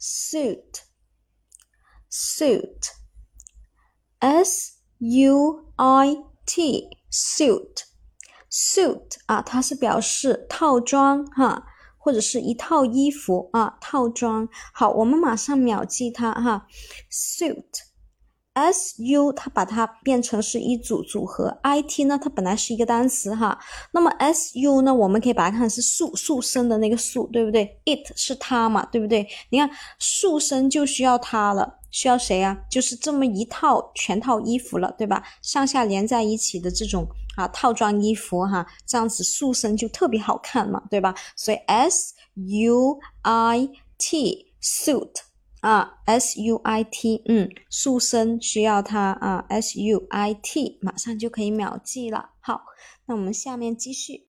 suit，suit，s u i t，suit，suit 啊，它是表示套装哈，或者是一套衣服啊，套装。好，我们马上秒记它哈，suit。S U 它把它变成是一组组合，I T 呢它本来是一个单词哈，那么 S U 呢我们可以把它看成是塑塑身的那个塑，对不对？It 是它嘛，对不对？你看塑身就需要它了，需要谁啊？就是这么一套全套衣服了，对吧？上下连在一起的这种啊套装衣服哈，这样子塑身就特别好看嘛，对吧？所以 S U I T suit。啊，S U I T，嗯，塑身需要它啊，S U I T，马上就可以秒记了。好，那我们下面继续。